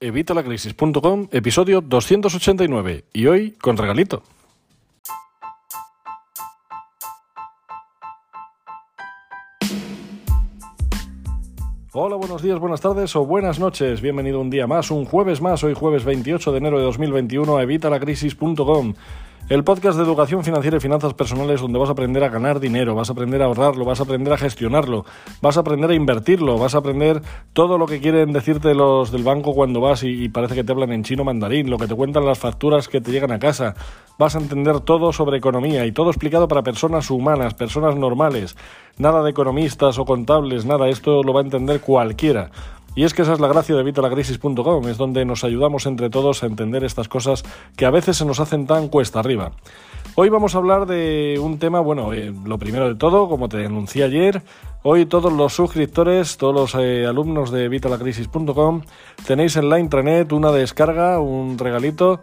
evitalacrisis.com, episodio 289, y hoy con regalito. Hola, buenos días, buenas tardes o buenas noches. Bienvenido un día más, un jueves más, hoy jueves 28 de enero de 2021 a evitalacrisis.com el podcast de educación financiera y finanzas personales donde vas a aprender a ganar dinero, vas a aprender a ahorrarlo, vas a aprender a gestionarlo, vas a aprender a invertirlo, vas a aprender todo lo que quieren decirte los del banco cuando vas y, parece que te hablan en chino mandarín, lo que te cuentan las facturas que te llegan a casa. Vas a entender todo sobre economía y todo explicado para personas humanas, personas normales. Nada de economistas o contables, nada, esto lo va a entender cualquiera. Y es que esa es la gracia de vitalacrisis.com, es donde nos ayudamos entre todos a entender estas cosas que a veces se nos hacen tan cuesta arriba. Hoy vamos a hablar de un tema, bueno, eh, lo primero de todo, como te anuncié ayer, hoy todos los suscriptores, todos los eh, alumnos de vitalacrisis.com, tenéis en la intranet una descarga, un regalito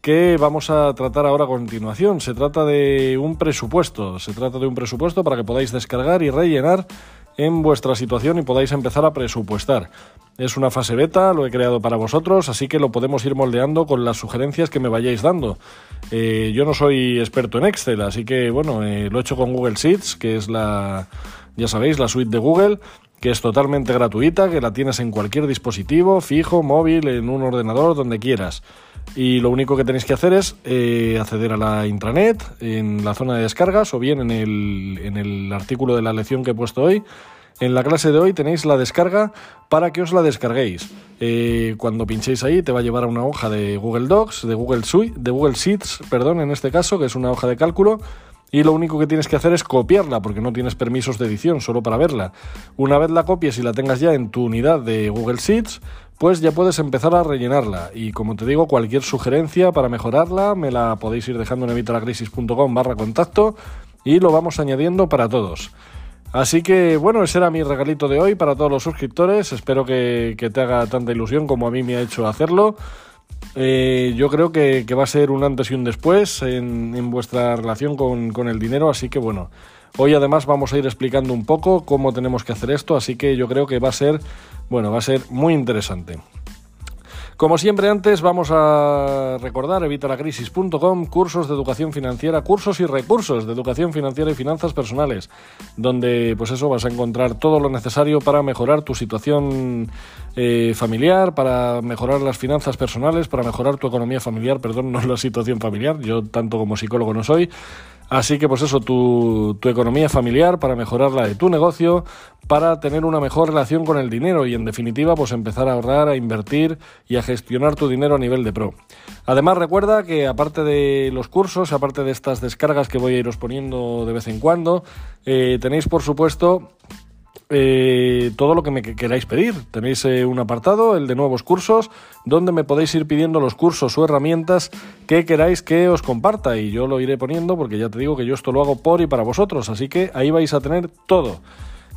que vamos a tratar ahora a continuación. Se trata de un presupuesto, se trata de un presupuesto para que podáis descargar y rellenar en vuestra situación y podáis empezar a presupuestar. Es una fase beta, lo he creado para vosotros, así que lo podemos ir moldeando con las sugerencias que me vayáis dando. Eh, yo no soy experto en Excel, así que bueno, eh, lo he hecho con Google Sheets, que es la, ya sabéis, la suite de Google, que es totalmente gratuita, que la tienes en cualquier dispositivo, fijo, móvil, en un ordenador, donde quieras. Y lo único que tenéis que hacer es eh, acceder a la intranet, en la zona de descargas o bien en el, en el artículo de la lección que he puesto hoy. En la clase de hoy tenéis la descarga para que os la descarguéis. Eh, cuando pinchéis ahí te va a llevar a una hoja de Google Docs, de Google, Suite, de Google Sheets, perdón, en este caso, que es una hoja de cálculo y lo único que tienes que hacer es copiarla porque no tienes permisos de edición solo para verla. Una vez la copies y la tengas ya en tu unidad de Google Sheets, pues ya puedes empezar a rellenarla. Y como te digo, cualquier sugerencia para mejorarla me la podéis ir dejando en evitalacrisis.com barra contacto y lo vamos añadiendo para todos. Así que bueno, ese era mi regalito de hoy para todos los suscriptores. Espero que, te haga tanta ilusión como a mí me ha hecho hacerlo. Eh, yo creo que, va a ser un antes y un después en, vuestra relación con, el dinero, así que bueno, hoy además vamos a ir explicando un poco cómo tenemos que hacer esto, así que yo creo que va a ser, bueno, va a ser muy interesante. Como siempre antes vamos a recordar evitalacrisis.com, cursos de educación financiera, cursos y recursos de educación financiera y finanzas personales, donde pues eso vas a encontrar todo lo necesario para mejorar tu situación eh, familiar, para mejorar las finanzas personales, para mejorar tu economía familiar, perdón, no la situación familiar, yo tanto como psicólogo no soy, Así que pues eso, tu, economía familiar para mejorar la de tu negocio, para tener una mejor relación con el dinero y en definitiva pues empezar a ahorrar, a invertir y a gestionar tu dinero a nivel de pro. Además recuerda que aparte de los cursos, aparte de estas descargas que voy a iros poniendo de vez en cuando, eh, tenéis por supuesto eh, todo lo que me queráis pedir. Tenéis eh, un apartado, el de nuevos cursos, donde me podéis ir pidiendo los cursos o herramientas que queráis que os comparta y yo lo iré poniendo porque ya te digo que yo esto lo hago por y para vosotros, así que ahí vais a tener todo.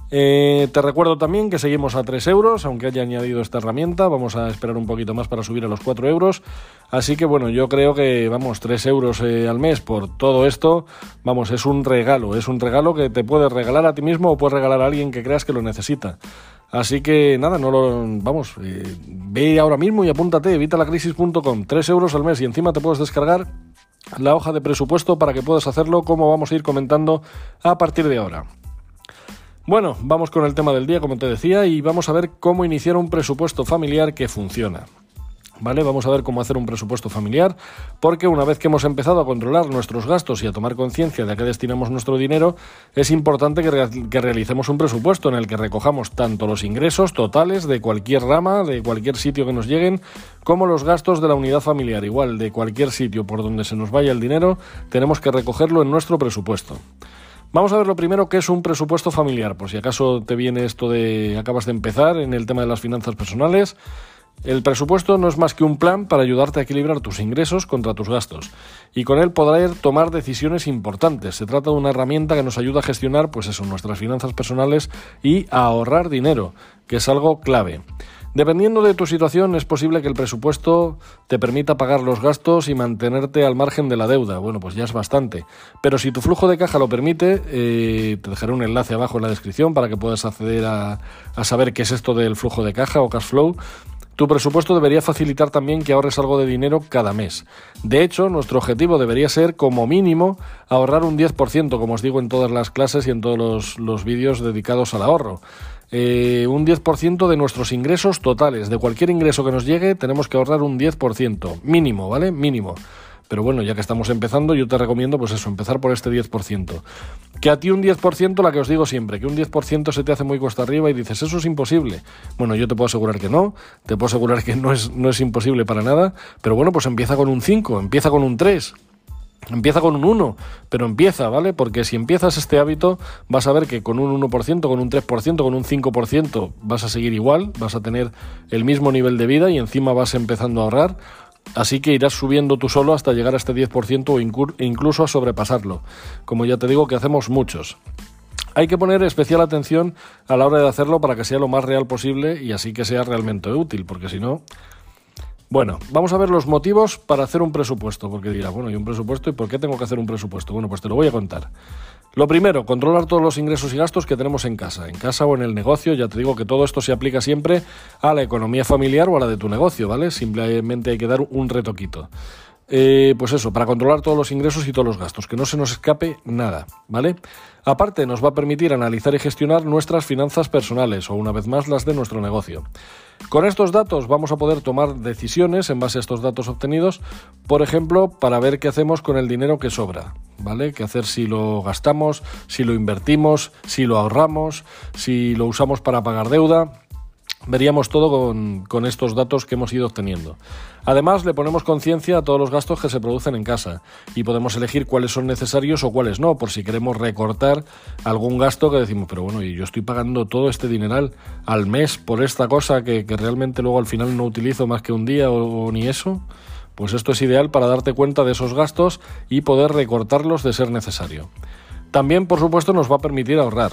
Eh, te recuerdo también que seguimos a 3 euros, aunque haya añadido esta herramienta. Vamos a esperar un poquito más para subir a los 4 euros. Así que bueno, yo creo que, vamos, 3 euros eh, al mes por todo esto, vamos, es un regalo. Es un regalo que te puedes regalar a ti mismo o puedes regalar a alguien que creas que lo necesita. Así que nada, no lo. Vamos, eh, ve ahora mismo y apúntate, evitalacrisis.com. 3 euros al mes y encima te puedes descargar la hoja de presupuesto para que puedas hacerlo como vamos a ir comentando a partir de ahora. Bueno, vamos con el tema del día, como te decía, y vamos a ver cómo iniciar un presupuesto familiar que funciona. ¿Vale? Vamos a ver cómo hacer un presupuesto familiar, porque una vez que hemos empezado a controlar nuestros gastos y a tomar conciencia de a qué destinamos nuestro dinero, es importante que, que, realicemos un presupuesto en el que recojamos tanto los ingresos totales de cualquier rama, de cualquier sitio que nos lleguen, como los gastos de la unidad familiar. Igual, de cualquier sitio por donde se nos vaya el dinero, tenemos que recogerlo en nuestro presupuesto. Vamos a ver lo primero que es un presupuesto familiar, por si acaso te viene esto de acabas de empezar en el tema de las finanzas personales. El presupuesto no es más que un plan para ayudarte a equilibrar tus ingresos contra tus gastos y con él podrás tomar decisiones importantes. Se trata de una herramienta que nos ayuda a gestionar pues eso, nuestras finanzas personales y a ahorrar dinero, que es algo clave. Dependiendo de tu situación, es posible que el presupuesto te permita pagar los gastos y mantenerte al margen de la deuda. Bueno, pues ya es bastante. Pero si tu flujo de caja lo permite, eh, te dejaré un enlace abajo en la descripción para que puedas acceder a, a saber qué es esto del flujo de caja o cash flow Tu presupuesto debería facilitar también que ahorres algo de dinero cada mes. De hecho, nuestro objetivo debería ser, como mínimo, ahorrar un 10%, como os digo en todas las clases y en todos los, vídeos dedicados al ahorro. Eh, un 10% de nuestros ingresos totales. De cualquier ingreso que nos llegue, tenemos que ahorrar un 10%. Mínimo, ¿vale? Mínimo. Pero bueno, ya que estamos empezando, yo te recomiendo, pues eso, empezar por este 10%. Que a ti un 10%, la que os digo siempre, que un 10% se te hace muy cuesta arriba y dices, eso es imposible. Bueno, yo te puedo asegurar que no, te puedo asegurar que no es, no es imposible para nada, pero bueno, pues empieza con un 5, empieza con un 3. Empieza con un 1, pero empieza, ¿vale? Porque si empiezas este hábito, vas a ver que con un 1%, con un 3%, con un 5% vas a seguir igual, vas a tener el mismo nivel de vida y encima vas empezando a ahorrar. Así que irás subiendo tú solo hasta llegar a este 10% o incluso a sobrepasarlo. Como ya te digo que hacemos muchos. Hay que poner especial atención a la hora de hacerlo para que sea lo más real posible y así que sea realmente útil, porque si no... Bueno, vamos a ver los motivos para hacer un presupuesto, porque dirá, bueno, ¿y un presupuesto? ¿Y por qué tengo que hacer un presupuesto? Bueno, pues te lo voy a contar. Lo primero, controlar todos los ingresos y gastos que tenemos en casa, en casa o en el negocio. Ya te digo que todo esto se aplica siempre a la economía familiar o a la de tu negocio, ¿vale? Simplemente hay que dar un retoquito. Eh, pues eso, para controlar todos los ingresos y todos los gastos, que no se nos escape nada, ¿vale? Aparte, nos va a permitir analizar y gestionar nuestras finanzas personales o una vez más las de nuestro negocio. Con estos datos vamos a poder tomar decisiones en base a estos datos obtenidos, por ejemplo, para ver qué hacemos con el dinero que sobra, ¿vale? ¿Qué hacer si lo gastamos, si lo invertimos, si lo ahorramos, si lo usamos para pagar deuda? Veríamos todo con, estos datos que hemos ido obteniendo. Además, le ponemos conciencia a todos los gastos que se producen en casa y podemos elegir cuáles son necesarios o cuáles no, por si queremos recortar algún gasto que decimos, pero bueno, y yo estoy pagando todo este dineral al mes por esta cosa que, realmente luego al final no utilizo más que un día o ni eso. Pues esto es ideal para darte cuenta de esos gastos y poder recortarlos de ser necesario. También, por supuesto, nos va a permitir ahorrar.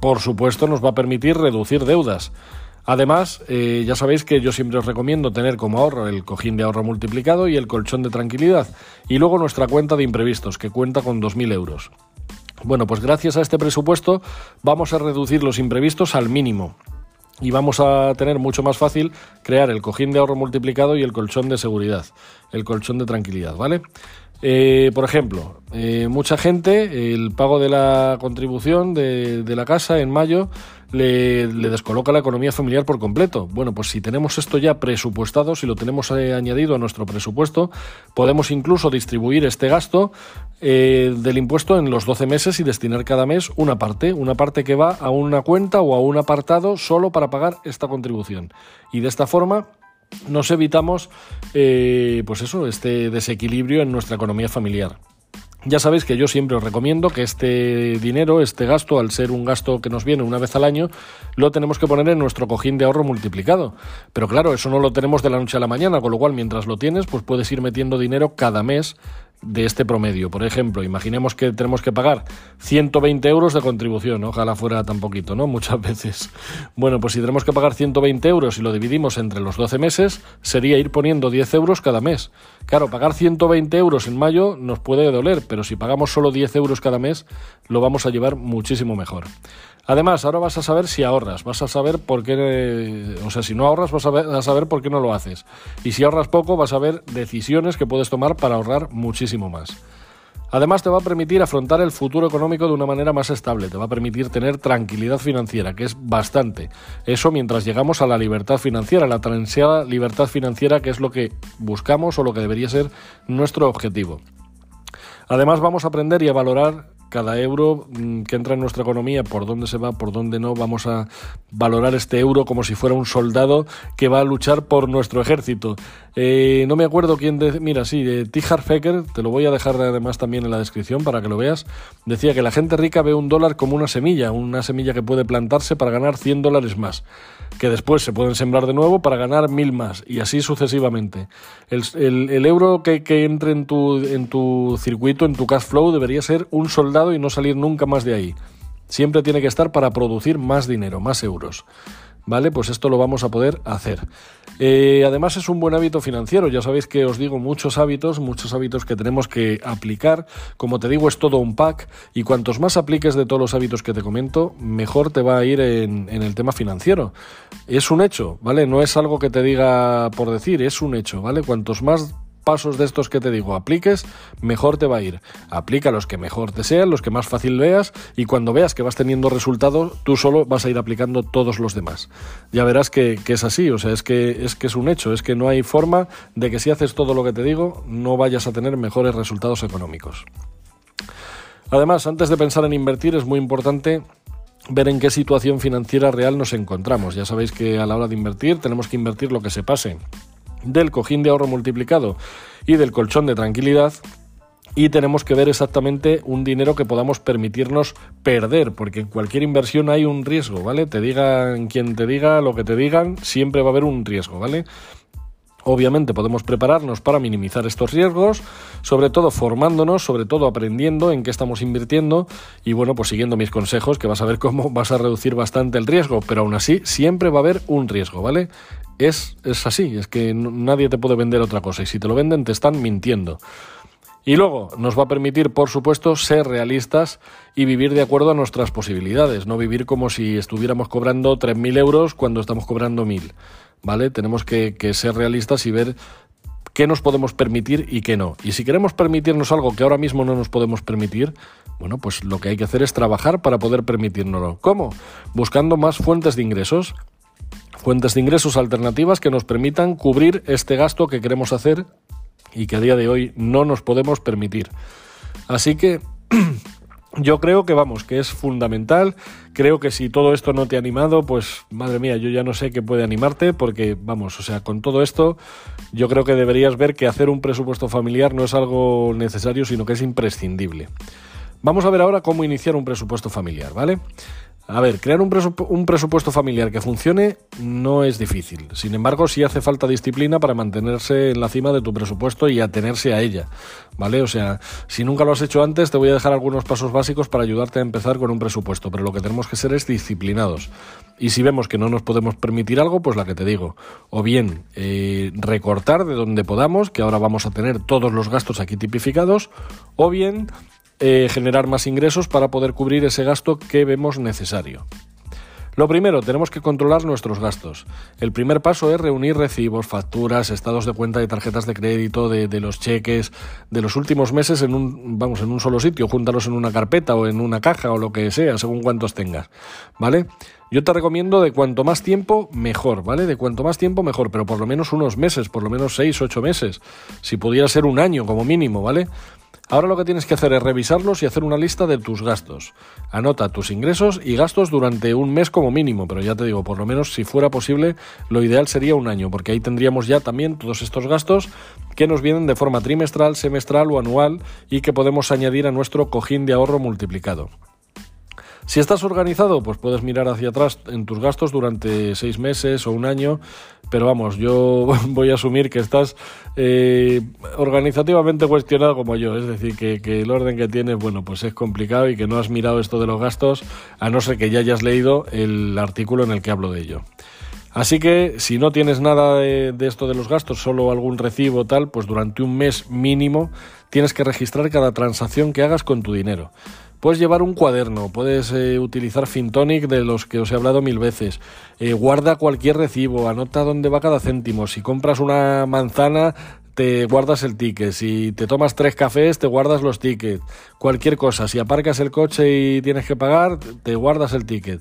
Por supuesto, nos va a permitir reducir deudas. Además, eh, ya sabéis que yo siempre os recomiendo tener como ahorro el cojín de ahorro multiplicado y el colchón de tranquilidad. Y luego nuestra cuenta de imprevistos, que cuenta con 2.000 euros. Bueno, pues gracias a este presupuesto vamos a reducir los imprevistos al mínimo y vamos a tener mucho más fácil crear el cojín de ahorro multiplicado y el colchón de seguridad, el colchón de tranquilidad, ¿vale? Eh, por ejemplo, eh, mucha gente, el pago de la contribución de, la casa en mayo le, descoloca la economía familiar por completo. Bueno, pues si tenemos esto ya presupuestado, si lo tenemos eh, añadido a nuestro presupuesto, podemos incluso distribuir este gasto del impuesto en los 12 meses y destinar cada mes una parte, una parte que va a una cuenta o a un apartado solo para pagar esta contribución. Y de esta forma nos evitamos eh, pues eso, este desequilibrio en nuestra economía familiar. Ya sabéis que yo siempre os recomiendo que este dinero, este gasto, al ser un gasto que nos viene una vez al año, lo tenemos que poner en nuestro cojín de ahorro multiplicado. Pero claro, eso no lo tenemos de la noche a la mañana, con lo cual mientras lo tienes, pues puedes ir metiendo dinero cada mes de este promedio. Por ejemplo, imaginemos que tenemos que pagar 120 euros de contribución, ojalá fuera tan poquito, ¿no? Muchas veces. Bueno, pues si tenemos que pagar 120 euros y lo dividimos entre los 12 meses, sería ir poniendo 10 euros cada mes. Claro, pagar 120 euros en mayo nos puede doler, pero si pagamos solo 10 euros cada mes, lo vamos a llevar muchísimo mejor. Además, ahora vas a saber si ahorras, vas a saber por qué, o sea, si no ahorras vas a, saber por qué no lo haces. Y si ahorras poco, vas a ver decisiones que puedes tomar para ahorrar muchísimo más. Además, te va a permitir afrontar el futuro económico de una manera más estable, te va a permitir tener tranquilidad financiera, que es bastante. Eso mientras llegamos a la libertad financiera, la transeada libertad financiera, que es lo que buscamos o lo que debería ser nuestro objetivo. Además, vamos a aprender y a valorar cada euro mm, que entra en nuestra economía, por dónde se va, por dónde no, vamos a valorar este euro como si fuera un soldado que va a luchar por nuestro ejército. Eh, no me acuerdo quién, de, mira, sí, de Tijar Fecker, te lo voy a dejar además también en la descripción para que lo veas, decía que la gente rica ve un dólar como una semilla, una semilla que puede plantarse para ganar 100 dólares más que después se pueden sembrar de nuevo para ganar mil más y así sucesivamente. El, euro que, que, entre en tu, en tu circuito, en tu cash flow, debería ser un soldado y no salir nunca más de ahí. Siempre tiene que estar para producir más dinero, más euros. ¿vale? Pues esto lo vamos a poder hacer. Eh, además es un buen hábito financiero, ya sabéis que os digo muchos hábitos, muchos hábitos que tenemos que aplicar, como te digo es todo un pack y cuantos más apliques de todos los hábitos que te comento, mejor te va a ir en, en el tema financiero. Es un hecho, ¿vale? No es algo que te diga por decir, es un hecho, ¿vale? Cuantos más pasos de estos que te digo apliques, mejor te va a ir. Aplica los que mejor te sean, los que más fácil veas y cuando veas que vas teniendo resultados, tú solo vas a ir aplicando todos los demás. Ya verás que, es así, o sea, es que, es que es un hecho, es que no hay forma de que si haces todo lo que te digo, no vayas a tener mejores resultados económicos. Además, antes de pensar en invertir, es muy importante ver en qué situación financiera real nos encontramos. Ya sabéis que a la hora de invertir tenemos que invertir lo que se pase del cojín de ahorro multiplicado y del colchón de tranquilidad y tenemos que ver exactamente un dinero que podamos permitirnos perder, porque en cualquier inversión hay un riesgo, ¿vale? Te digan quien te diga lo que te digan, siempre va a haber un riesgo, ¿vale? Obviamente podemos prepararnos para minimizar estos riesgos, sobre todo formándonos, sobre todo aprendiendo en qué estamos invirtiendo y bueno, pues siguiendo mis consejos que vas a ver cómo vas a reducir bastante el riesgo, pero aún así siempre va a haber un riesgo, ¿vale? Es, es así, es que nadie te puede vender otra cosa y si te lo venden te están mintiendo. Y luego nos va a permitir, por supuesto, ser realistas y vivir de acuerdo a nuestras posibilidades, no vivir como si estuviéramos cobrando 3.000 euros cuando estamos cobrando 1.000. ¿Vale? Tenemos que, ser realistas y ver qué nos podemos permitir y qué no. Y si queremos permitirnos algo que ahora mismo no nos podemos permitir, bueno, pues lo que hay que hacer es trabajar para poder permitírnoslo. ¿Cómo? Buscando más fuentes de ingresos fuentes de ingresos alternativas que nos permitan cubrir este gasto que queremos hacer y que a día de hoy no nos podemos permitir. Así que yo creo que vamos, que es fundamental. Creo que si todo esto no te ha animado, pues madre mía, yo ya no sé qué puede animarte, porque vamos, o sea, con todo esto, yo creo que deberías ver que hacer un presupuesto familiar no es algo necesario, sino que es imprescindible. Vamos a ver ahora cómo iniciar un presupuesto familiar, ¿vale? A ver, crear un, presupuesto familiar que funcione no es difícil. Sin embargo, sí hace falta disciplina para mantenerse en la cima de tu presupuesto y atenerse a ella. ¿Vale? O sea, si nunca lo has hecho antes, te voy a dejar algunos pasos básicos para ayudarte a empezar con un presupuesto. Pero lo que tenemos que ser es disciplinados. Y si vemos que no nos podemos permitir algo, pues la que te digo. O bien eh, recortar de donde podamos, que ahora vamos a tener todos los gastos aquí tipificados. O bien eh, generar más ingresos para poder cubrir ese gasto que vemos necesario. Lo primero, tenemos que controlar nuestros gastos. El primer paso es reunir recibos, facturas, estados de cuenta de tarjetas de crédito, de, los cheques, de los últimos meses en un, vamos, en un solo sitio, júntalos en una carpeta o en una caja o lo que sea, según cuántos tengas, ¿vale? Yo te recomiendo de cuanto más tiempo, mejor, ¿vale? De cuanto más tiempo, mejor, pero por lo menos unos meses, por lo menos seis, ocho meses. Si pudiera ser un año como mínimo, ¿vale? Ahora lo que tienes que hacer es revisarlos y hacer una lista de tus gastos. Anota tus ingresos y gastos durante un mes como mínimo, pero ya te digo, por lo menos si fuera posible, lo ideal sería un año, porque ahí tendríamos ya también todos estos gastos que nos vienen de forma trimestral, semestral o anual y que podemos añadir a nuestro cojín de ahorro multiplicado. Si estás organizado, pues puedes mirar hacia atrás en tus gastos durante seis meses o un año, pero vamos, yo voy a asumir que estás eh, organizativamente cuestionado como yo, es decir, que, el orden que tienes, bueno, pues es complicado y que no has mirado esto de los gastos, a no ser que ya hayas leído el artículo en el que hablo de ello. Así que si no tienes nada de, de, esto de los gastos, solo algún recibo tal, pues durante un mes mínimo tienes que registrar cada transacción que hagas con tu dinero. Puedes llevar un cuaderno, puedes eh, utilizar Fintonic de los que os he hablado mil veces. Eh, guarda cualquier recibo, anota dónde va cada céntimo. Si compras una manzana, te guardas el ticket. Si te tomas tres cafés, te guardas los tickets. Cualquier cosa. Si aparcas el coche y tienes que pagar, te guardas el ticket.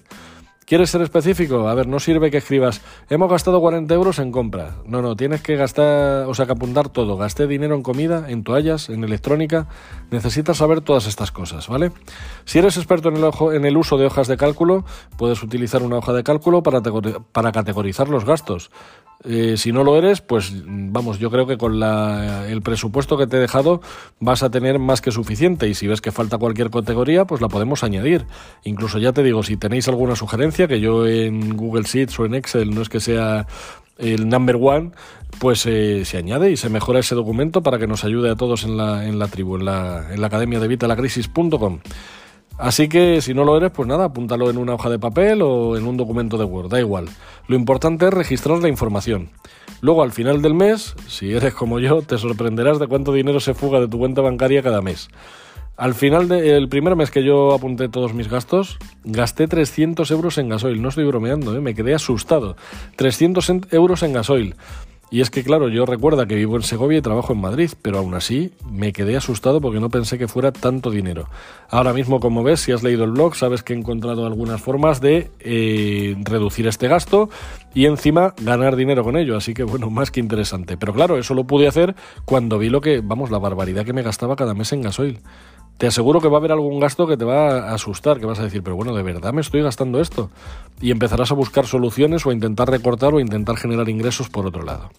¿Quieres ser específico? A ver, no sirve que escribas, hemos gastado 40 euros en compra. No, no, tienes que gastar, o sea, que apuntar todo. Gasté dinero en comida, en toallas, en electrónica. Necesitas saber todas estas cosas, ¿vale? Si eres experto en el, en el uso de hojas de cálculo, puedes utilizar una hoja de cálculo para categorizar los gastos. Eh, si no lo eres, pues vamos, yo creo que con el presupuesto que te he dejado vas a tener más que suficiente y si ves que falta cualquier categoría, pues la podemos añadir. Incluso ya te digo, si tenéis alguna sugerencia, que yo en Google Sheets o en Excel no es que sea el number one, pues eh, se añade y se mejora ese documento para que nos ayude a todos en la, en la tribu, en la, en la academia de vitalacrisis.com. Así que si no lo eres, pues nada, apúntalo en una hoja de papel o en un documento de Word, da igual. Lo importante es registrar la información. Luego, al final del mes, si eres como yo, te sorprenderás de cuánto dinero se fuga de tu cuenta bancaria cada mes. Al final del primer mes que yo apunté todos mis gastos, gasté 300 euros en gasoil. No estoy bromeando, ¿eh? me quedé asustado. 300 euros en gasoil. Y es que, claro, yo recuerdo que vivo en Segovia y trabajo en Madrid, pero aún así me quedé asustado porque no pensé que fuera tanto dinero. Ahora mismo, como ves, si has leído el blog, sabes que he encontrado algunas formas de eh, reducir este gasto y encima ganar dinero con ello. Así que, bueno, más que interesante. Pero claro, eso lo pude hacer cuando vi lo que, vamos, la barbaridad que me gastaba cada mes en gasoil te aseguro que va a haber algún gasto que te va a asustar, que vas a decir, pero bueno, ¿de verdad me estoy gastando esto? Y empezarás a buscar soluciones o a intentar recortar o a intentar generar ingresos por otro lado.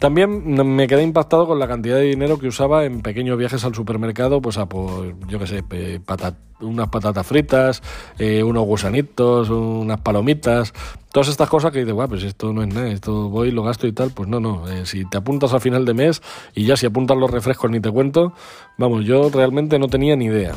También me quedé impactado con la cantidad de dinero que usaba en pequeños viajes al supermercado, pues a por, yo qué sé, unas patatas fritas, eh, unos gusanitos, unas palomitas, todas estas cosas que dices, guau, pues esto no es nada, esto voy, lo gasto y tal, pues no, no, eh, si te apuntas al final de mes y ya si apuntas los refrescos ni te cuento, vamos, yo realmente no tenía ni idea.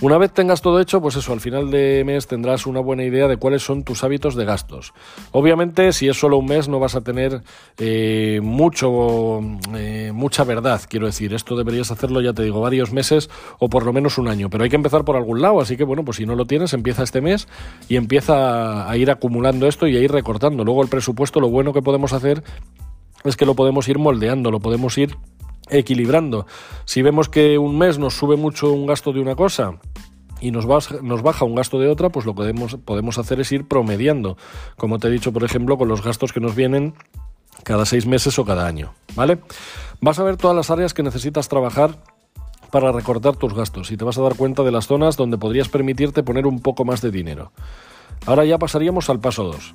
Una vez tengas todo hecho, pues eso, al final de mes tendrás una buena idea de cuáles son tus hábitos de gastos. Obviamente, si es solo un mes, no vas a tener eh, mucho, eh, mucha verdad, quiero decir. Esto deberías hacerlo, ya te digo, varios meses o por lo menos un año. Pero hay que empezar por algún lado, así que bueno, pues si no lo tienes, empieza este mes y empieza a ir acumulando esto y a ir recortando. Luego el presupuesto, lo bueno que podemos hacer es que lo podemos ir moldeando, lo podemos ir equilibrando. Si vemos que un mes nos sube mucho un gasto de una cosa, y nos baja, nos baja un gasto de otra, pues lo que podemos, podemos hacer es ir promediando, como te he dicho, por ejemplo, con los gastos que nos vienen cada seis meses o cada año, ¿vale? Vas a ver todas las áreas que necesitas trabajar para recortar tus gastos y te vas a dar cuenta de las zonas donde podrías permitirte poner un poco más de dinero. Ahora ya pasaríamos al paso 2.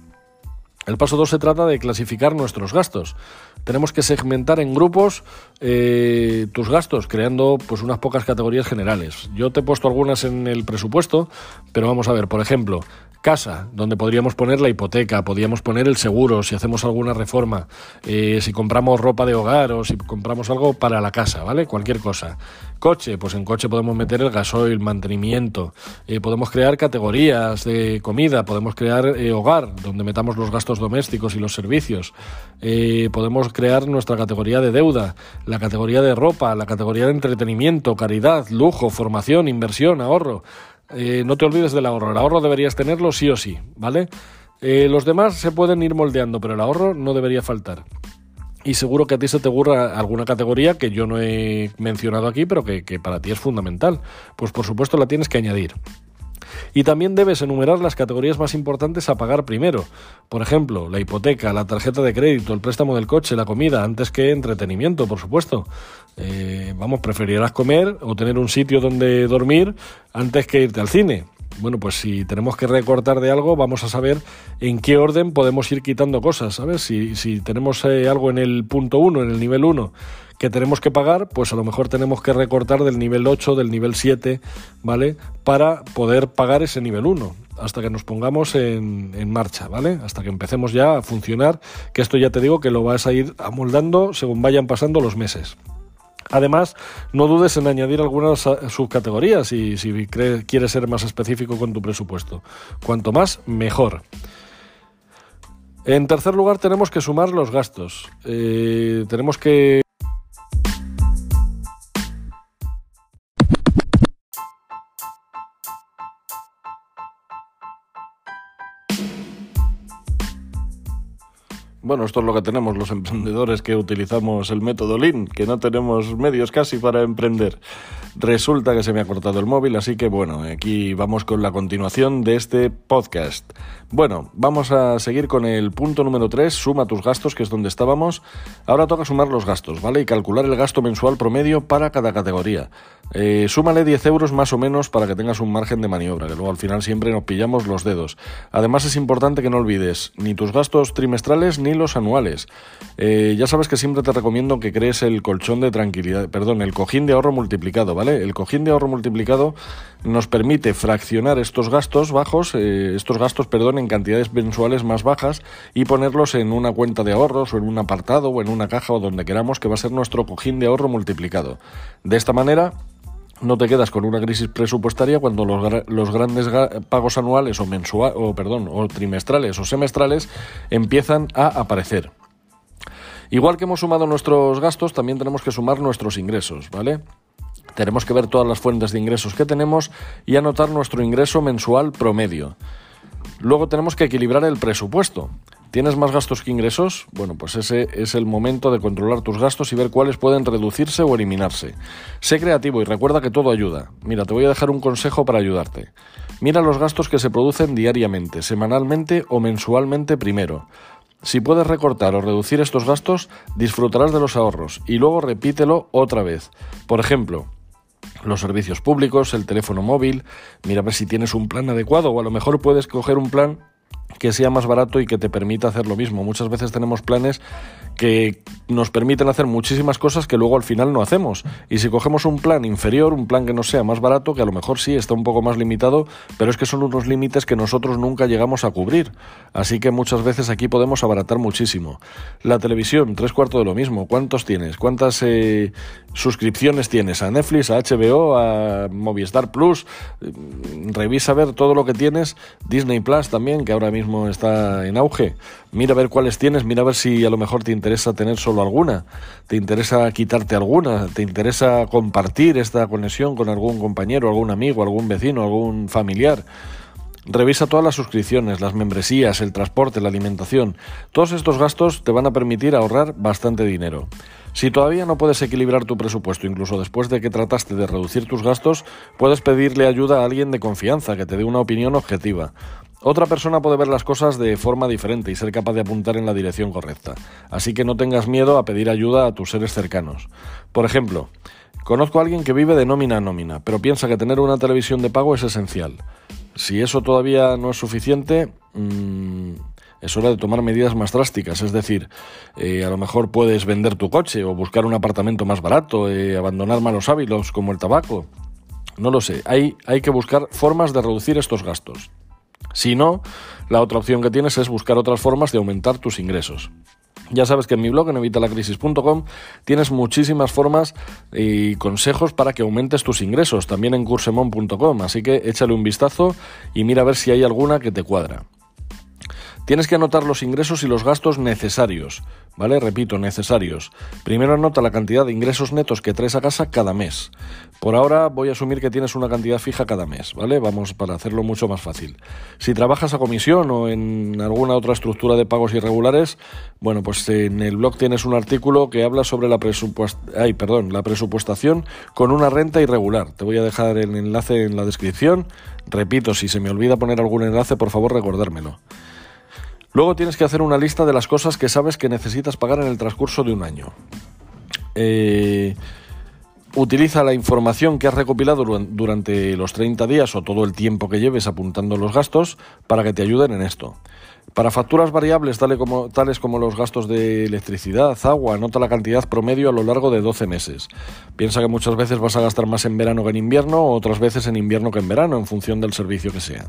El paso 2 se trata de clasificar nuestros gastos. Tenemos que segmentar en grupos eh, tus gastos, creando pues unas pocas categorías generales. Yo te he puesto algunas en el presupuesto, pero vamos a ver, por ejemplo, casa, donde podríamos poner la hipoteca, podríamos poner el seguro si hacemos alguna reforma, eh, si compramos ropa de hogar o si compramos algo para la casa, ¿vale? Cualquier cosa. Coche, pues en coche podemos meter el gasoil, mantenimiento, eh, podemos crear categorías de comida, podemos crear eh, hogar, donde metamos los gastos domésticos y los servicios, podemos crear nuestra categoría de deuda, la categoría de ropa, la categoría de entretenimiento, caridad, lujo, formación, inversión, ahorro. Eh, no te olvides del ahorro. El ahorro deberías tenerlo sí o sí, ¿vale? Eh, los demás se pueden ir moldeando, pero el ahorro no debería faltar. Y seguro que a ti se te ocurra alguna categoría que yo no he mencionado aquí, pero que, que para ti es fundamental. Pues por supuesto la tienes que añadir. Y también debes enumerar las categorías más importantes a pagar primero. Por ejemplo, la hipoteca, la tarjeta de crédito, el préstamo del coche, la comida, antes que entretenimiento, por supuesto. Eh, vamos, preferirás comer o tener un sitio donde dormir antes que irte al cine. Bueno, pues si tenemos que recortar de algo, vamos a saber en qué orden podemos ir quitando cosas, ¿sabes? Si, tenemos eh, algo en el punto 1, en el nivel 1, que tenemos que pagar, pues a lo mejor tenemos que recortar del nivel 8, del nivel 7, ¿vale? Para poder pagar ese nivel 1 hasta que nos pongamos en, en, marcha, ¿vale? Hasta que empecemos ya a funcionar, que esto ya te digo que lo vas a ir amoldando según vayan pasando los meses. Además, no dudes en añadir algunas subcategorías y si quieres ser más específico con tu presupuesto. Cuanto más, mejor. En tercer lugar, tenemos que sumar los gastos. Eh, tenemos que Bueno, esto es lo que tenemos los emprendedores que utilizamos el método Lean, que no tenemos medios casi para emprender. Resulta que se me ha cortado el móvil, así que bueno, aquí vamos con la continuación de este podcast. Bueno, vamos a seguir con el punto número 3, suma tus gastos, que es donde estábamos. Ahora toca sumar los gastos, ¿vale? Y calcular el gasto mensual promedio para cada categoría. Eh, súmale 10 euros más o menos para que tengas un margen de maniobra, que luego al final siempre nos pillamos los dedos. Además es importante que no olvides ni tus gastos trimestrales ni los anuales. Eh, ya sabes que siempre te recomiendo que crees el colchón de tranquilidad, perdón, el cojín de ahorro multiplicado, ¿vale? El cojín de ahorro multiplicado nos permite fraccionar estos gastos bajos, eh, estos gastos, perdón, en cantidades mensuales más bajas y ponerlos en una cuenta de ahorros o en un apartado o en una caja o donde queramos que va a ser nuestro cojín de ahorro multiplicado. De esta manera no te quedas con una crisis presupuestaria cuando los, grandes pagos anuales o mensual, o perdón, o trimestrales o semestrales empiezan a aparecer. Igual que hemos sumado nuestros gastos, también tenemos que sumar nuestros ingresos, ¿vale? Tenemos que ver todas las fuentes de ingresos que tenemos y anotar nuestro ingreso mensual promedio. Luego tenemos que equilibrar el presupuesto. ¿Tienes más gastos que ingresos? Bueno, pues ese es el momento de controlar tus gastos y ver cuáles pueden reducirse o eliminarse. Sé creativo y recuerda que todo ayuda. Mira, te voy a dejar un consejo para ayudarte. Mira los gastos que se producen diariamente, semanalmente o mensualmente primero. Si puedes recortar o reducir estos gastos, disfrutarás de los ahorros y luego repítelo otra vez. Por ejemplo, los servicios públicos, el teléfono móvil, mira a ver si tienes un plan adecuado o a lo mejor puedes coger un plan que sea más barato y que te permita hacer lo mismo. Muchas veces tenemos planes que nos permiten hacer muchísimas cosas que luego al final no hacemos. Y si cogemos un plan inferior, un plan que no sea más barato, que a lo mejor sí está un poco más limitado, pero es que son unos límites que nosotros nunca llegamos a cubrir. Así que muchas veces aquí podemos abaratar muchísimo. La televisión, tres cuartos de lo mismo. ¿Cuántos tienes? ¿Cuántas eh, suscripciones tienes? ¿A Netflix, a HBO, a Movistar Plus? Revisa a ver todo lo que tienes. Disney Plus también, que ahora mismo está en auge. Mira a ver cuáles tienes, mira a ver si a lo mejor te interesa tener solo alguna, te interesa quitarte alguna, te interesa compartir esta conexión con algún compañero, algún amigo, algún vecino, algún familiar. Revisa todas las suscripciones, las membresías, el transporte, la alimentación. Todos estos gastos te van a permitir ahorrar bastante dinero. Si todavía no puedes equilibrar tu presupuesto, incluso después de que trataste de reducir tus gastos, puedes pedirle ayuda a alguien de confianza que te dé una opinión objetiva. Otra persona puede ver las cosas de forma diferente y ser capaz de apuntar en la dirección correcta, así que no tengas miedo a pedir ayuda a tus seres cercanos. Por ejemplo, conozco a alguien que vive de nómina a nómina, pero piensa que tener una televisión de pago es esencial. Si eso todavía no es suficiente, mmm, es hora de tomar medidas más drásticas, es decir, eh, a lo mejor puedes vender tu coche o buscar un apartamento más barato, eh, abandonar malos hábitos como el tabaco. No lo sé, hay, hay que buscar formas de reducir estos gastos. Si no, la otra opción que tienes es buscar otras formas de aumentar tus ingresos. Ya sabes que en mi blog, en evitalacrisis.com, tienes muchísimas formas y consejos para que aumentes tus ingresos, también en cursemon.com, así que échale un vistazo y mira a ver si hay alguna que te cuadra. Tienes que anotar los ingresos y los gastos necesarios, ¿vale? Repito, necesarios. Primero anota la cantidad de ingresos netos que traes a casa cada mes. Por ahora voy a asumir que tienes una cantidad fija cada mes, ¿vale? Vamos para hacerlo mucho más fácil. Si trabajas a comisión o en alguna otra estructura de pagos irregulares, bueno, pues en el blog tienes un artículo que habla sobre la, la presupuestación con una renta irregular. Te voy a dejar el enlace en la descripción. Repito, si se me olvida poner algún enlace, por favor recordármelo. Luego tienes que hacer una lista de las cosas que sabes que necesitas pagar en el transcurso de un año. Eh, utiliza la información que has recopilado durante los 30 días o todo el tiempo que lleves apuntando los gastos para que te ayuden en esto. Para facturas variables como, tales como los gastos de electricidad, agua, anota la cantidad promedio a lo largo de 12 meses. Piensa que muchas veces vas a gastar más en verano que en invierno otras veces en invierno que en verano en función del servicio que sea.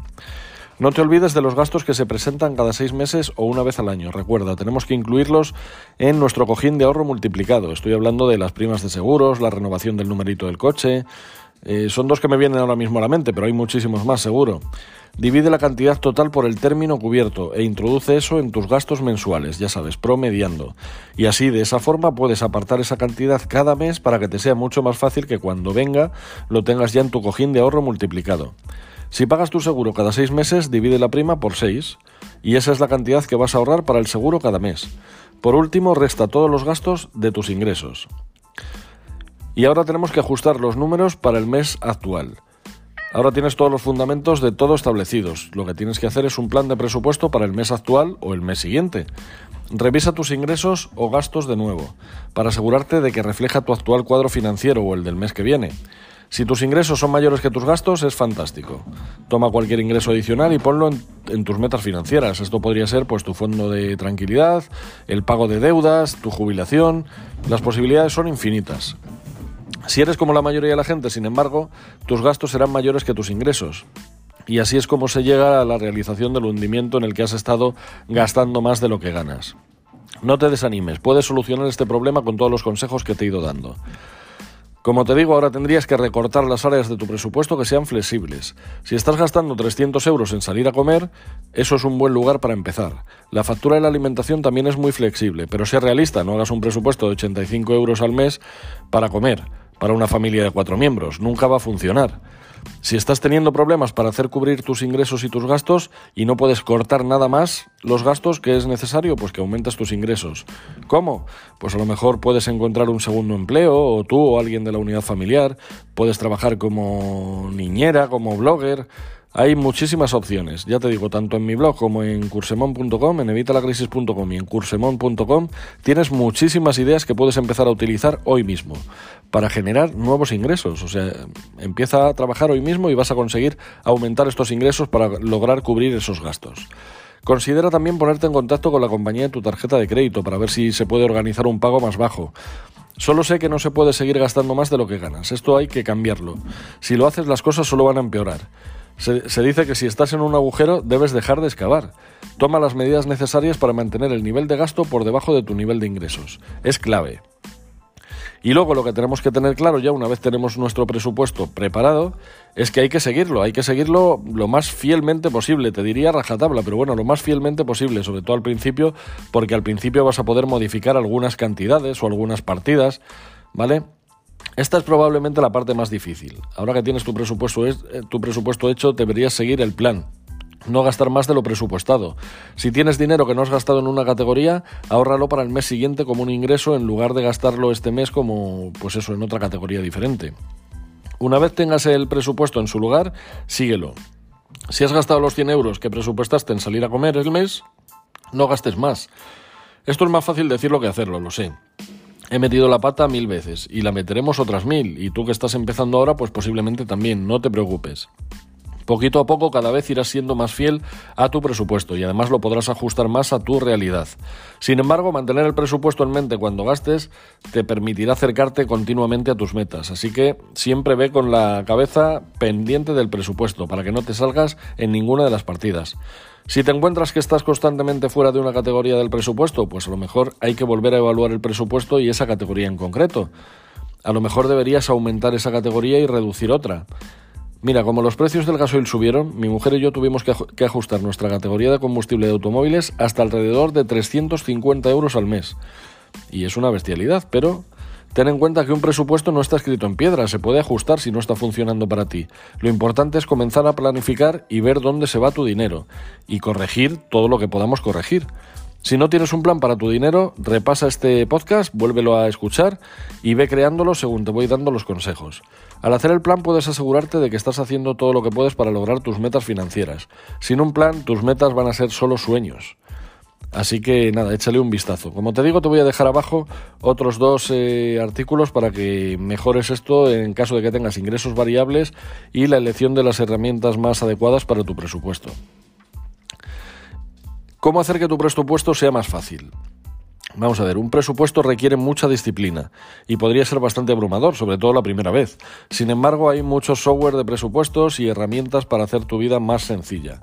No te olvides de los gastos que se presentan cada seis meses o una vez al año. Recuerda, tenemos que incluirlos en nuestro cojín de ahorro multiplicado. Estoy hablando de las primas de seguros, la renovación del numerito del coche. Eh, son dos que me vienen ahora mismo a la mente, pero hay muchísimos más seguro. Divide la cantidad total por el término cubierto e introduce eso en tus gastos mensuales, ya sabes, promediando. Y así, de esa forma, puedes apartar esa cantidad cada mes para que te sea mucho más fácil que cuando venga lo tengas ya en tu cojín de ahorro multiplicado. Si pagas tu seguro cada seis meses, divide la prima por seis y esa es la cantidad que vas a ahorrar para el seguro cada mes. Por último, resta todos los gastos de tus ingresos. Y ahora tenemos que ajustar los números para el mes actual. Ahora tienes todos los fundamentos de todo establecidos. Lo que tienes que hacer es un plan de presupuesto para el mes actual o el mes siguiente. Revisa tus ingresos o gastos de nuevo, para asegurarte de que refleja tu actual cuadro financiero o el del mes que viene. Si tus ingresos son mayores que tus gastos, es fantástico. Toma cualquier ingreso adicional y ponlo en, tus metas financieras. Esto podría ser pues tu fondo de tranquilidad, el pago de deudas, tu jubilación. Las posibilidades son infinitas. Si eres como la mayoría de la gente, sin embargo, tus gastos serán mayores que tus ingresos. Y así es como se llega a la realización del hundimiento en el que has estado gastando más de lo que ganas. No te desanimes, puedes solucionar este problema con todos los consejos que te he ido dando. Como te digo, ahora tendrías que recortar las áreas de tu presupuesto que sean flexibles. Si estás gastando 300 euros en salir a comer, eso es un buen lugar para empezar. La factura de la alimentación también es muy flexible, pero sea realista, no hagas un presupuesto de 85 euros al mes para comer, para una familia de cuatro miembros. Nunca va a funcionar. Si estás teniendo problemas para hacer cubrir tus ingresos y tus gastos y no puedes cortar nada más los gastos que es necesario, pues que aumentas tus ingresos. ¿Cómo? Pues a lo mejor puedes encontrar un segundo empleo o tú o alguien de la unidad familiar, puedes trabajar como niñera, como blogger, hay muchísimas opciones, ya te digo, tanto en mi blog como en cursemon.com, en evitalacrisis.com y en cursemon.com tienes muchísimas ideas que puedes empezar a utilizar hoy mismo para generar nuevos ingresos. O sea, empieza a trabajar hoy mismo y vas a conseguir aumentar estos ingresos para lograr cubrir esos gastos. Considera también ponerte en contacto con la compañía de tu tarjeta de crédito para ver si se puede organizar un pago más bajo. Solo sé que no se puede seguir gastando más de lo que ganas. Esto hay que cambiarlo. Si lo haces las cosas solo van a empeorar. Se, dice que si estás en un agujero debes dejar de excavar. Toma las medidas necesarias para mantener el nivel de gasto por debajo de tu nivel de ingresos. Es clave. Y luego lo que tenemos que tener claro ya una vez tenemos nuestro presupuesto preparado es que hay que seguirlo, hay que seguirlo lo más fielmente posible, te diría rajatabla, pero bueno, lo más fielmente posible, sobre todo al principio, porque al principio vas a poder modificar algunas cantidades o algunas partidas, ¿vale? Esta es probablemente la parte más difícil. Ahora que tienes tu presupuesto, eh, tu presupuesto hecho, deberías seguir el plan. No gastar más de lo presupuestado. Si tienes dinero que no has gastado en una categoría, ahórralo para el mes siguiente como un ingreso en lugar de gastarlo este mes como, pues eso, en otra categoría diferente. Una vez tengas el presupuesto en su lugar, síguelo. Si has gastado los 100 euros que presupuestaste en salir a comer el mes, no gastes más. Esto es más fácil decirlo que hacerlo, lo sé. He metido la pata mil veces y la meteremos otras mil. Y tú que estás empezando ahora, pues posiblemente también, no te preocupes. Poquito a poco cada vez irás siendo más fiel a tu presupuesto y además lo podrás ajustar más a tu realidad. Sin embargo, mantener el presupuesto en mente cuando gastes te permitirá acercarte continuamente a tus metas, así que siempre ve con la cabeza pendiente del presupuesto para que no te salgas en ninguna de las partidas. Si te encuentras que estás constantemente fuera de una categoría del presupuesto, pues a lo mejor hay que volver a evaluar el presupuesto y esa categoría en concreto. A lo mejor deberías aumentar esa categoría y reducir otra. Mira, como los precios del gasoil subieron, mi mujer y yo tuvimos que, ajustar nuestra categoría de combustible de automóviles hasta alrededor de 350 euros al mes. Y es una bestialidad, pero ten en cuenta que un presupuesto no está escrito en piedra, se puede ajustar si no está funcionando para ti. Lo importante es comenzar a planificar y ver dónde se va tu dinero y corregir todo lo que podamos corregir. Si no tienes un plan para tu dinero, repasa este podcast, vuélvelo a escuchar y ve creándolo según te voy dando los consejos. Al hacer el plan puedes asegurarte de que estás haciendo todo lo que puedes para lograr tus metas financieras. Sin un plan, tus metas van a ser solo sueños. Así que nada, échale un vistazo. Como te digo, te voy a dejar abajo otros dos eh, artículos para que mejores esto en caso de que tengas ingresos variables y la elección de las herramientas más adecuadas para tu presupuesto. ¿Cómo hacer que tu presupuesto sea más fácil? Vamos a ver, un presupuesto requiere mucha disciplina y podría ser bastante abrumador, sobre todo la primera vez. Sin embargo, hay muchos software de presupuestos y herramientas para hacer tu vida más sencilla.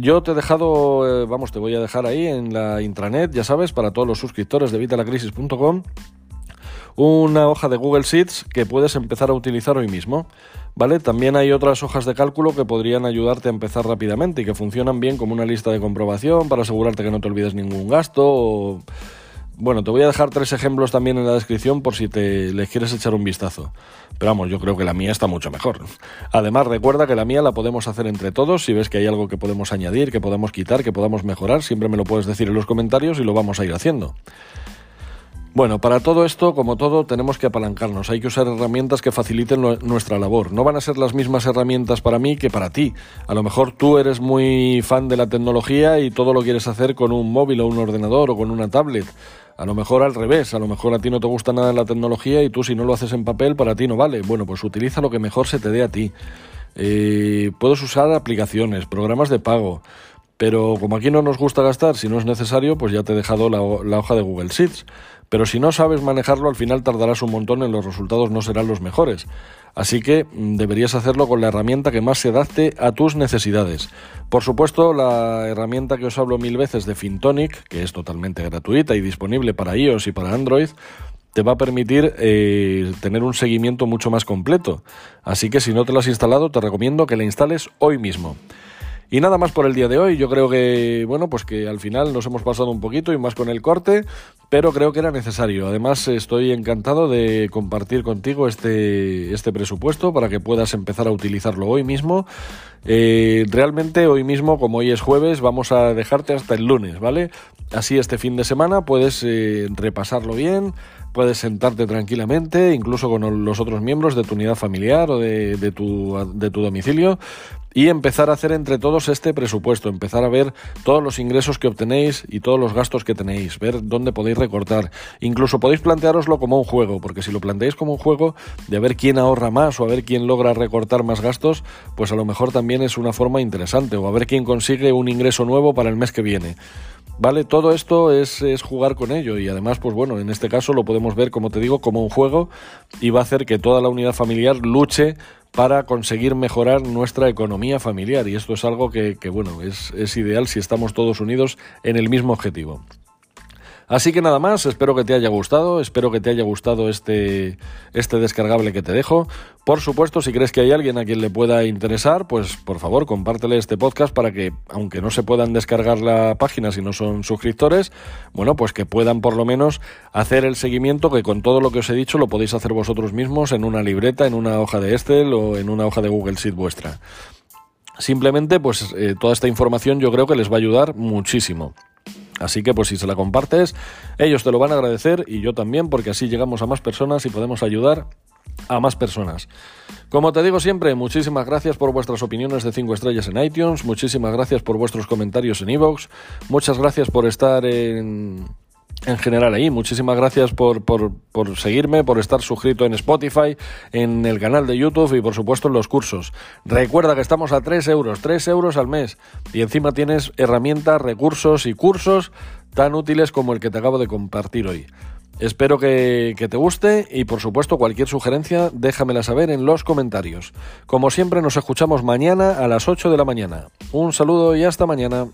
Yo te he dejado, eh, vamos, te voy a dejar ahí en la intranet, ya sabes, para todos los suscriptores de vitalacrisis.com, una hoja de Google Sheets que puedes empezar a utilizar hoy mismo. ¿Vale? También hay otras hojas de cálculo que podrían ayudarte a empezar rápidamente y que funcionan bien como una lista de comprobación para asegurarte que no te olvides ningún gasto. Bueno, te voy a dejar tres ejemplos también en la descripción por si te les quieres echar un vistazo. Pero vamos, yo creo que la mía está mucho mejor. Además, recuerda que la mía la podemos hacer entre todos. Si ves que hay algo que podemos añadir, que podemos quitar, que podamos mejorar, siempre me lo puedes decir en los comentarios y lo vamos a ir haciendo. Bueno, para todo esto, como todo, tenemos que apalancarnos. Hay que usar herramientas que faciliten nuestra labor. No van a ser las mismas herramientas para mí que para ti. A lo mejor tú eres muy fan de la tecnología y todo lo quieres hacer con un móvil o un ordenador o con una tablet. A lo mejor al revés, a lo mejor a ti no te gusta nada la tecnología y tú si no lo haces en papel para ti no vale. Bueno, pues utiliza lo que mejor se te dé a ti. Eh, puedes usar aplicaciones, programas de pago, pero como aquí no nos gusta gastar, si no es necesario, pues ya te he dejado la, la hoja de Google Sheets. Pero si no sabes manejarlo, al final tardarás un montón y los resultados no serán los mejores. Así que mm, deberías hacerlo con la herramienta que más se adapte a tus necesidades. Por supuesto, la herramienta que os hablo mil veces de FinTonic, que es totalmente gratuita y disponible para iOS y para Android, te va a permitir eh, tener un seguimiento mucho más completo. Así que si no te lo has instalado, te recomiendo que la instales hoy mismo. Y nada más por el día de hoy. Yo creo que, bueno, pues que al final nos hemos pasado un poquito y más con el corte, pero creo que era necesario. Además, estoy encantado de compartir contigo este, este presupuesto para que puedas empezar a utilizarlo hoy mismo. Eh, realmente hoy mismo, como hoy es jueves, vamos a dejarte hasta el lunes, ¿vale? Así este fin de semana puedes eh, repasarlo bien, puedes sentarte tranquilamente, incluso con los otros miembros de tu unidad familiar o de, de, tu, de tu domicilio, y empezar a hacer entre todos este presupuesto, empezar a ver todos los ingresos que obtenéis y todos los gastos que tenéis, ver dónde podéis recortar. Incluso podéis plantearoslo como un juego, porque si lo planteáis como un juego de ver quién ahorra más o a ver quién logra recortar más gastos, pues a lo mejor también es una forma interesante, o a ver quién consigue un ingreso nuevo para el mes que viene. ¿Vale? Todo esto es, es, jugar con ello y además, pues bueno, en este caso lo podemos ver, como te digo, como un juego y va a hacer que toda la unidad familiar luche para conseguir mejorar nuestra economía familiar y esto es algo que, bueno, es, ideal si estamos todos unidos en el mismo objetivo. Así que nada más, espero que te haya gustado, espero que te haya gustado este, este descargable que te dejo. Por supuesto, si crees que hay alguien a quien le pueda interesar, pues por favor compártele este podcast para que, aunque no se puedan descargar la página si no son suscriptores, bueno, pues que puedan por lo menos hacer el seguimiento que con todo lo que os he dicho lo podéis hacer vosotros mismos en una libreta, en una hoja de Excel o en una hoja de Google Sheet vuestra. Simplemente, pues eh, toda esta información yo creo que les va a ayudar muchísimo. Así que pues si se la compartes, ellos te lo van a agradecer y yo también, porque así llegamos a más personas y podemos ayudar a más personas. Como te digo siempre, muchísimas gracias por vuestras opiniones de 5 estrellas en iTunes, muchísimas gracias por vuestros comentarios en iVoox, muchas gracias por estar en en general ahí. Muchísimas gracias por, por, seguirme, por estar suscrito en Spotify, en el canal de YouTube y por supuesto en los cursos. Recuerda que estamos a 3 euros, 3 euros al mes y encima tienes herramientas, recursos y cursos tan útiles como el que te acabo de compartir hoy. Espero que, que, te guste y por supuesto cualquier sugerencia déjamela saber en los comentarios. Como siempre nos escuchamos mañana a las 8 de la mañana. Un saludo y hasta mañana.